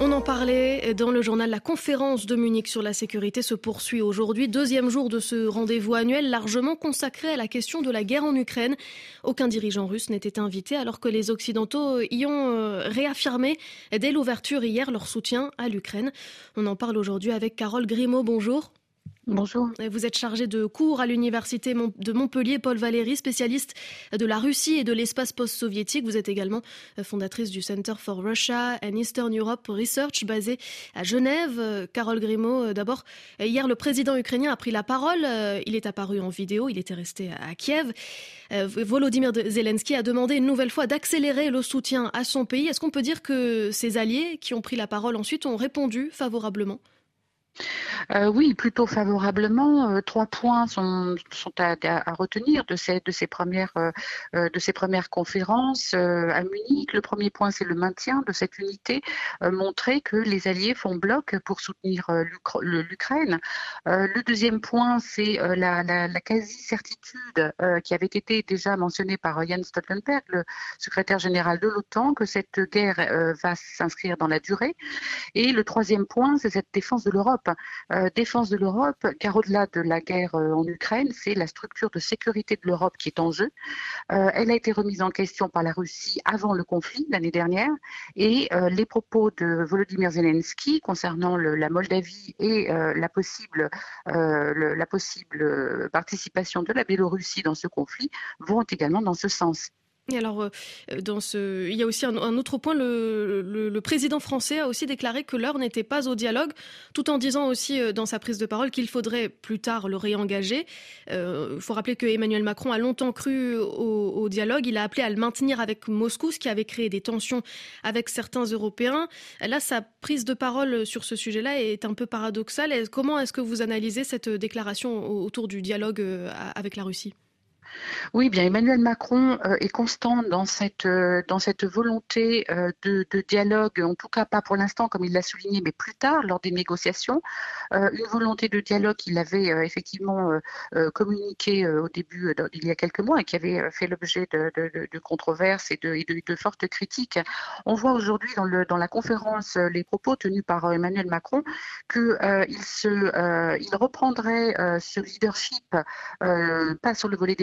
On en parlait dans le journal. La conférence de Munich sur la sécurité se poursuit aujourd'hui. Deuxième jour de ce rendez-vous annuel largement consacré à la question de la guerre en Ukraine. Aucun dirigeant russe n'était invité alors que les Occidentaux y ont euh, réaffirmé dès l'ouverture hier leur soutien à l'Ukraine. On en parle aujourd'hui avec Carole Grimaud. Bonjour. Bonjour. Vous êtes chargé de cours à l'université de Montpellier, Paul Valéry, spécialiste de la Russie et de l'espace post-soviétique. Vous êtes également fondatrice du Center for Russia and Eastern Europe Research basé à Genève. Carole Grimaud, d'abord, hier le président ukrainien a pris la parole. Il est apparu en vidéo, il était resté à Kiev. Volodymyr Zelensky a demandé une nouvelle fois d'accélérer le soutien à son pays. Est-ce qu'on peut dire que ses alliés qui ont pris la parole ensuite ont répondu favorablement? Euh, oui, plutôt favorablement. Euh, trois points sont, à, retenir de ces, euh, premières conférences à Munich. Le premier point, c'est le maintien de cette unité, montrer que les Alliés font bloc pour soutenir l'Ukraine. le deuxième point, c'est la, la, la quasi-certitude qui avait été déjà mentionnée par Jens Stoltenberg, le secrétaire général de l'OTAN, que cette guerre va s'inscrire dans la durée. Et le troisième point, c'est cette défense de l'Europe. Euh, défense de l'Europe, car au-delà de la guerre euh, en Ukraine, c'est la structure de sécurité de l'Europe qui est en jeu. Euh, elle a été remise en question par la Russie avant le conflit l'année dernière, et les propos de Volodymyr Zelensky concernant la Moldavie et la possible, la possible participation de la Biélorussie dans ce conflit vont également dans ce sens. Euh, ce... il y a aussi un, autre point, le, président français a aussi déclaré que l'heure n'était pas au dialogue, tout en disant aussi euh, dans sa prise de parole qu'il faudrait plus tard le réengager. Il euh, faut rappeler que Emmanuel Macron a longtemps cru au, au, dialogue, il a appelé à le maintenir avec Moscou, ce qui avait créé des tensions avec certains Européens. Là, sa prise de parole sur ce sujet-là est un peu paradoxale. Comment est-ce que vous analysez cette déclaration autour du dialogue avec la Russie? Oui, bien Emmanuel Macron euh, est constant dans cette, euh, volonté euh, de, dialogue, en tout cas pas pour l'instant comme il l'a souligné, mais plus tard lors des négociations. une volonté de dialogue qu'il avait effectivement communiqué au début, il y a quelques mois, et qui avait fait l'objet de, controverses et de, fortes critiques. On voit aujourd'hui dans, dans la conférence les propos tenus par Emmanuel Macron qu'il il reprendrait ce leadership, pas sur le volet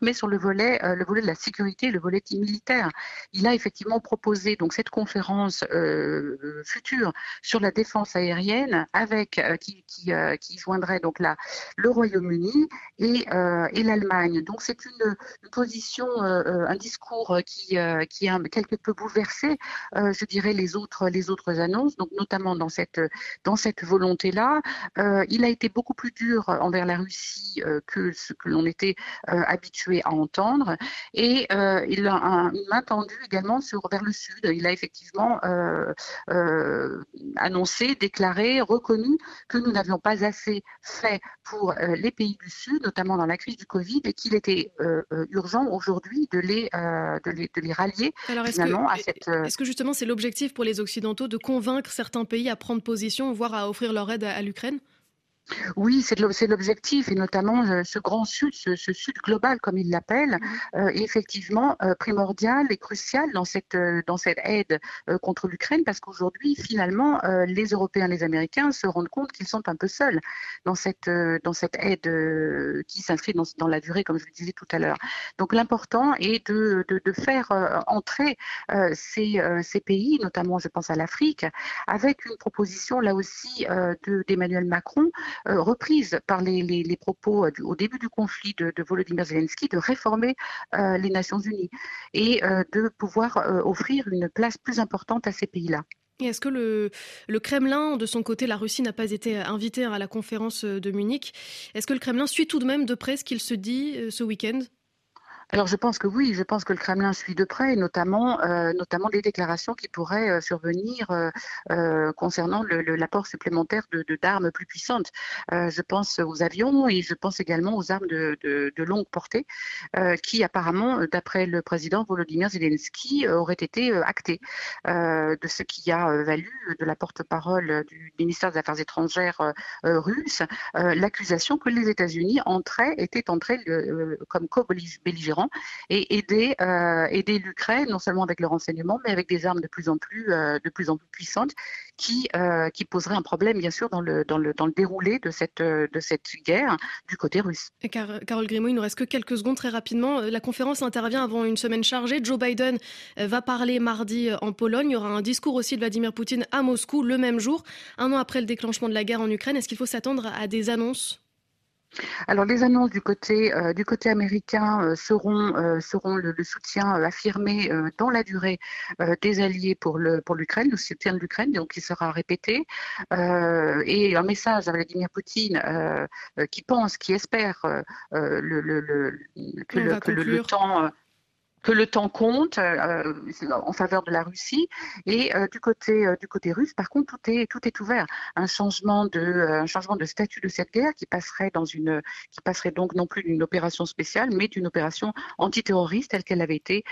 mais sur le volet, euh, le volet de la sécurité, le volet militaire. Il a effectivement proposé donc cette conférence euh, future sur la défense aérienne avec euh, qui, qui, qui, joindrait donc la, le Royaume-Uni et, et l'Allemagne. Donc c'est une, position, un discours qui, qui a quelque peu bouleversé, je dirais, les autres, les autres annonces, donc notamment dans cette, dans cette volonté-là. il a été beaucoup plus dur envers la Russie que ce que l'on était habitué à entendre. Et euh, il a une main tendue également sur, vers le sud. Il a effectivement euh, euh, annoncé, déclaré, reconnu que nous n'avions pas assez fait pour les pays du sud, notamment dans la crise du Covid, et qu'il était urgent aujourd'hui de les, de les, de les rallier Alors, finalement à cette. Est-ce que justement c'est l'objectif pour les Occidentaux de convaincre certains pays à prendre position, voire à offrir leur aide à l'Ukraine? Oui, c'est l'objectif, et notamment euh, ce grand sud, ce, sud global, comme il l'appelle, euh, est effectivement euh, primordial et crucial dans cette, aide contre l'Ukraine, parce qu'aujourd'hui, finalement, les Européens, les Américains se rendent compte qu'ils sont un peu seuls dans cette, aide qui s'inscrit dans, la durée, comme je le disais tout à l'heure. Donc l'important est de, faire entrer ces, pays, notamment je pense à l'Afrique, avec une proposition là aussi d'Emmanuel Macron reprise par les, propos euh, au début du conflit de, Volodymyr Zelensky de réformer euh, les Nations Unies et de pouvoir offrir une place plus importante à ces pays-là. Est-ce que le, le, Kremlin, de son côté, la Russie n'a pas été invitée à la conférence de Munich, est-ce que le Kremlin suit tout de même de près ce qu'il se dit ce week-end? Alors je pense que oui, je pense que le Kremlin suit de près, notamment, euh, notamment des déclarations qui pourraient euh, survenir euh, concernant l'apport supplémentaire de d'armes plus puissantes. je pense aux avions et je pense également aux armes de, de, de longue portée qui apparemment, d'après le président Volodymyr Zelensky, auraient été actées. de ce qui a valu de la porte-parole du ministère des Affaires étrangères russe l'accusation que les États-Unis entraient, étaient entrés comme co-belligérants rang et aider, aider l'Ukraine, non seulement avec le renseignement, mais avec des armes de plus en plus, plus puissantes qui, qui poseraient un problème, bien sûr, dans le, déroulé de cette, guerre du côté russe. Car, Carole Grimaud, il nous reste que quelques secondes très rapidement. La conférence intervient avant une semaine chargée. Joe Biden va parler mardi en Pologne. Il y aura un discours aussi de Vladimir Poutine à Moscou le même jour, un an après le déclenchement de la guerre en Ukraine. Est-ce qu'il faut s'attendre à des annonces? Alors les annonces du côté euh, du côté américain euh, seront euh, seront le, soutien affirmé dans la durée des alliés pour l'Ukraine, le soutien de l'Ukraine, donc il sera répété. Et un message à Vladimir Poutine qui pense, qui espère le, le, que, le, temps que le temps compte euh, en faveur de la Russie et euh, du côté euh, du côté russe par contre tout est tout est ouvert un changement de un changement de statut de cette guerre qui passerait dans une qui passerait donc non plus d'une opération spéciale mais d'une opération antiterroriste telle qu'elle avait été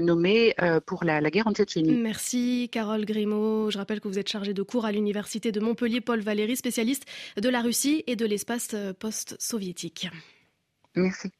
nommée pour la, la, guerre en Tchétchénie. Merci Carole Grimaud. Je rappelle que vous êtes chargée de cours à l'université de Montpellier Paul Valéry spécialiste de la Russie et de l'espace post-soviétique. Merci.